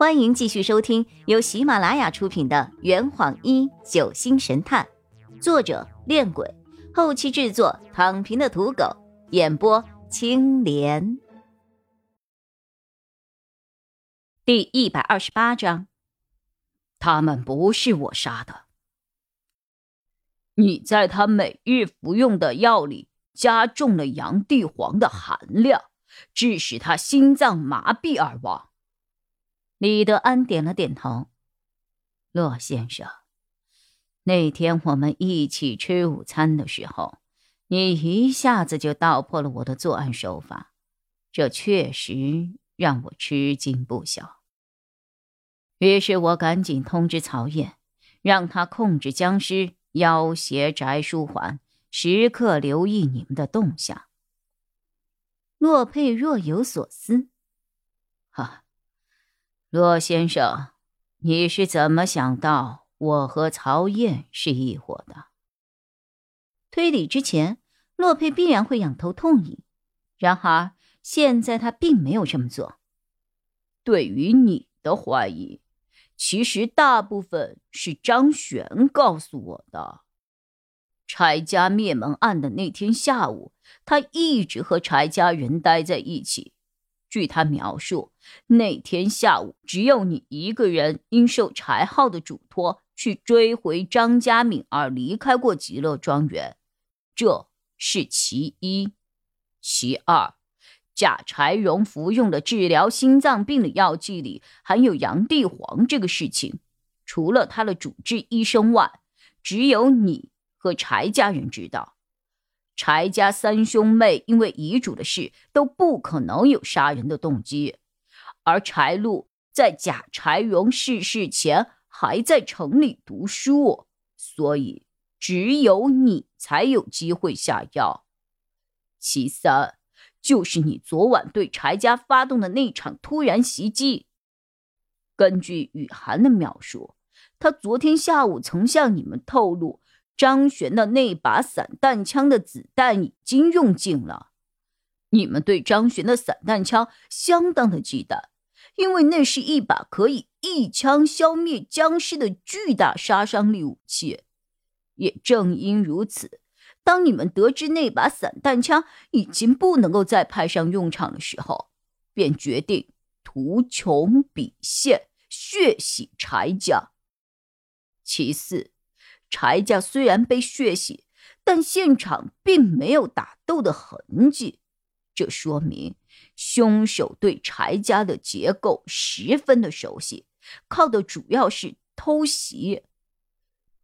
欢迎继续收听由喜马拉雅出品的《圆谎一九星神探》，作者：恋鬼，后期制作：躺平的土狗，演播：青莲。第一百二十八章，他们不是我杀的。你在他每日服用的药里加重了洋地黄的含量，致使他心脏麻痹而亡。李德安点了点头。骆先生，那天我们一起吃午餐的时候，你一下子就道破了我的作案手法，这确实让我吃惊不小。于是我赶紧通知曹燕，让他控制僵尸，要挟翟书桓，时刻留意你们的动向。洛佩若有所思，哈。骆先生，你是怎么想到我和曹燕是一伙的？推理之前，洛佩必然会仰头痛饮，然而现在他并没有这么做。对于你的怀疑，其实大部分是张璇告诉我的。柴家灭门案的那天下午，他一直和柴家人待在一起。据他描述，那天下午只有你一个人因受柴浩的嘱托去追回张家敏而离开过极乐庄园，这是其一。其二，贾柴荣服用的治疗心脏病的药剂里含有洋地黄这个事情，除了他的主治医生外，只有你和柴家人知道。柴家三兄妹因为遗嘱的事都不可能有杀人的动机，而柴禄在贾柴荣逝世前还在城里读书，所以只有你才有机会下药。其三，就是你昨晚对柴家发动的那场突然袭击。根据雨涵的描述，他昨天下午曾向你们透露。张璇的那把散弹枪的子弹已经用尽了，你们对张璇的散弹枪相当的忌惮，因为那是一把可以一枪消灭僵尸的巨大杀伤力武器。也正因如此，当你们得知那把散弹枪已经不能够再派上用场的时候，便决定图穷匕现，血洗柴家。其次。柴家虽然被血洗，但现场并没有打斗的痕迹，这说明凶手对柴家的结构十分的熟悉，靠的主要是偷袭。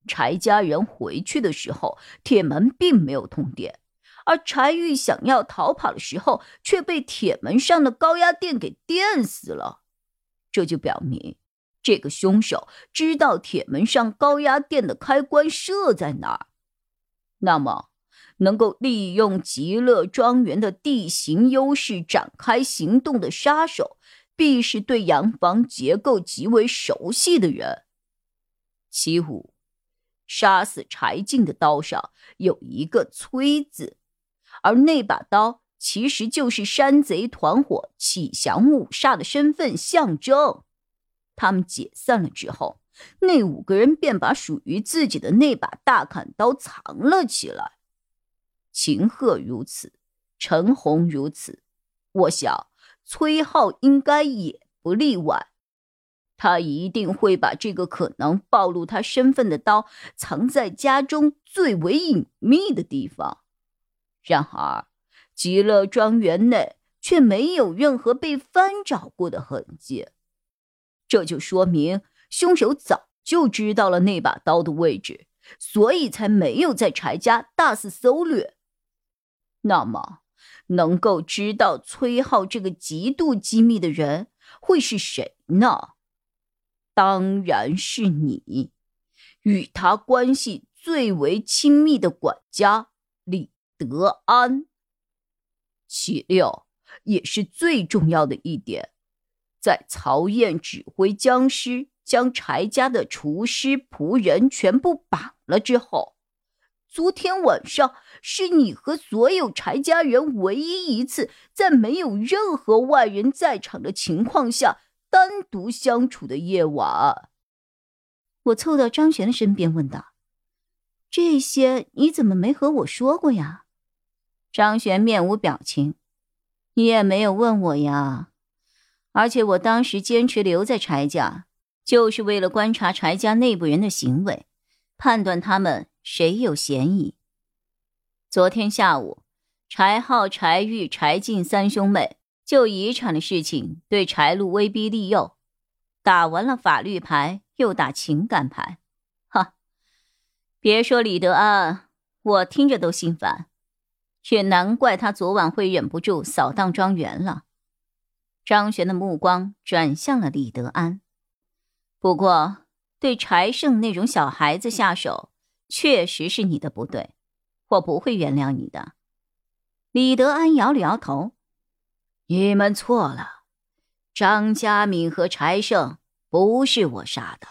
柴家人回去的时候，铁门并没有通电，而柴玉想要逃跑的时候，却被铁门上的高压电给电死了，这就表明。这个凶手知道铁门上高压电的开关设在哪儿，那么能够利用极乐庄园的地形优势展开行动的杀手，必是对洋房结构极为熟悉的人。其五，杀死柴进的刀上有一个“崔”字，而那把刀其实就是山贼团伙启降五煞的身份象征。他们解散了之后，那五个人便把属于自己的那把大砍刀藏了起来。秦鹤如此，陈红如此，我想崔浩应该也不例外。他一定会把这个可能暴露他身份的刀藏在家中最为隐秘的地方。然而，极乐庄园内却没有任何被翻找过的痕迹。这就说明凶手早就知道了那把刀的位置，所以才没有在柴家大肆搜掠。那么，能够知道崔浩这个极度机密的人会是谁呢？当然是你，与他关系最为亲密的管家李德安。其六，也是最重要的一点。在曹燕指挥僵尸将柴家的厨师仆人全部绑了之后，昨天晚上是你和所有柴家人唯一一次在没有任何外人在场的情况下单独相处的夜晚。我凑到张璇的身边问道：“这些你怎么没和我说过呀？”张璇面无表情：“你也没有问我呀。而且我当时坚持留在柴家，就是为了观察柴家内部人的行为，判断他们谁有嫌疑。昨天下午，柴浩、柴玉、柴进三兄妹。”就遗产的事情，对柴路威逼利诱，打完了法律牌，又打情感牌，哈！别说李德安，我听着都心烦，也难怪他昨晚会忍不住扫荡庄园了。张璇的目光转向了李德安，不过对柴胜那种小孩子下手，确实是你的不对，我不会原谅你的。李德安摇了摇头。你们错了，张家敏和柴胜不是我杀的。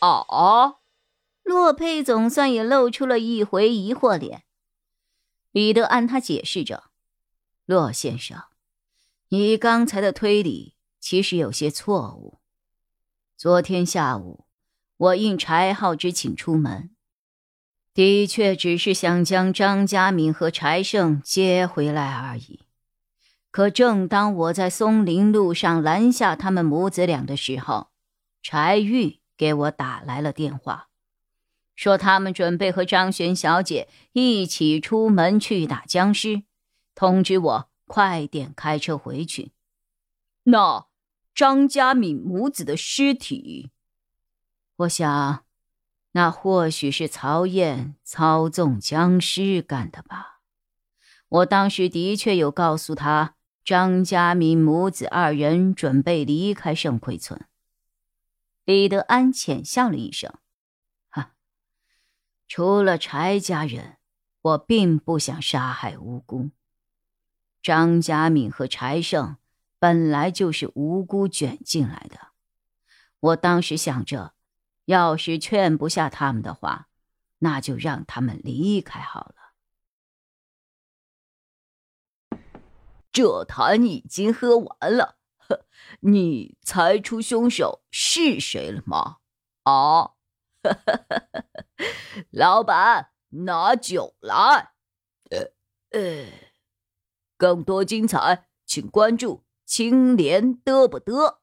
哦，洛佩总算也露出了一回疑惑脸。李德安他解释着：“洛先生，你刚才的推理其实有些错误。昨天下午，我应柴浩之请出门，的确只是想将张家敏和柴胜接回来而已。”可正当我在松林路上拦下他们母子俩的时候，柴玉给我打来了电话，说他们准备和张璇小姐一起出门去打僵尸，通知我快点开车回去。那张家敏母子的尸体，我想，那或许是曹燕操纵僵尸干的吧。我当时的确有告诉他。张家敏母子二人准备离开盛奎村。李德安浅笑了一声：“哈，除了柴家人，我并不想杀害无辜。张家敏和柴胜本来就是无辜卷进来的。我当时想着，要是劝不下他们的话，那就让他们离开好了。”这坛已经喝完了，你猜出凶手是谁了吗？啊，老板，拿酒来。呃呃，更多精彩，请关注青莲嘚不嘚。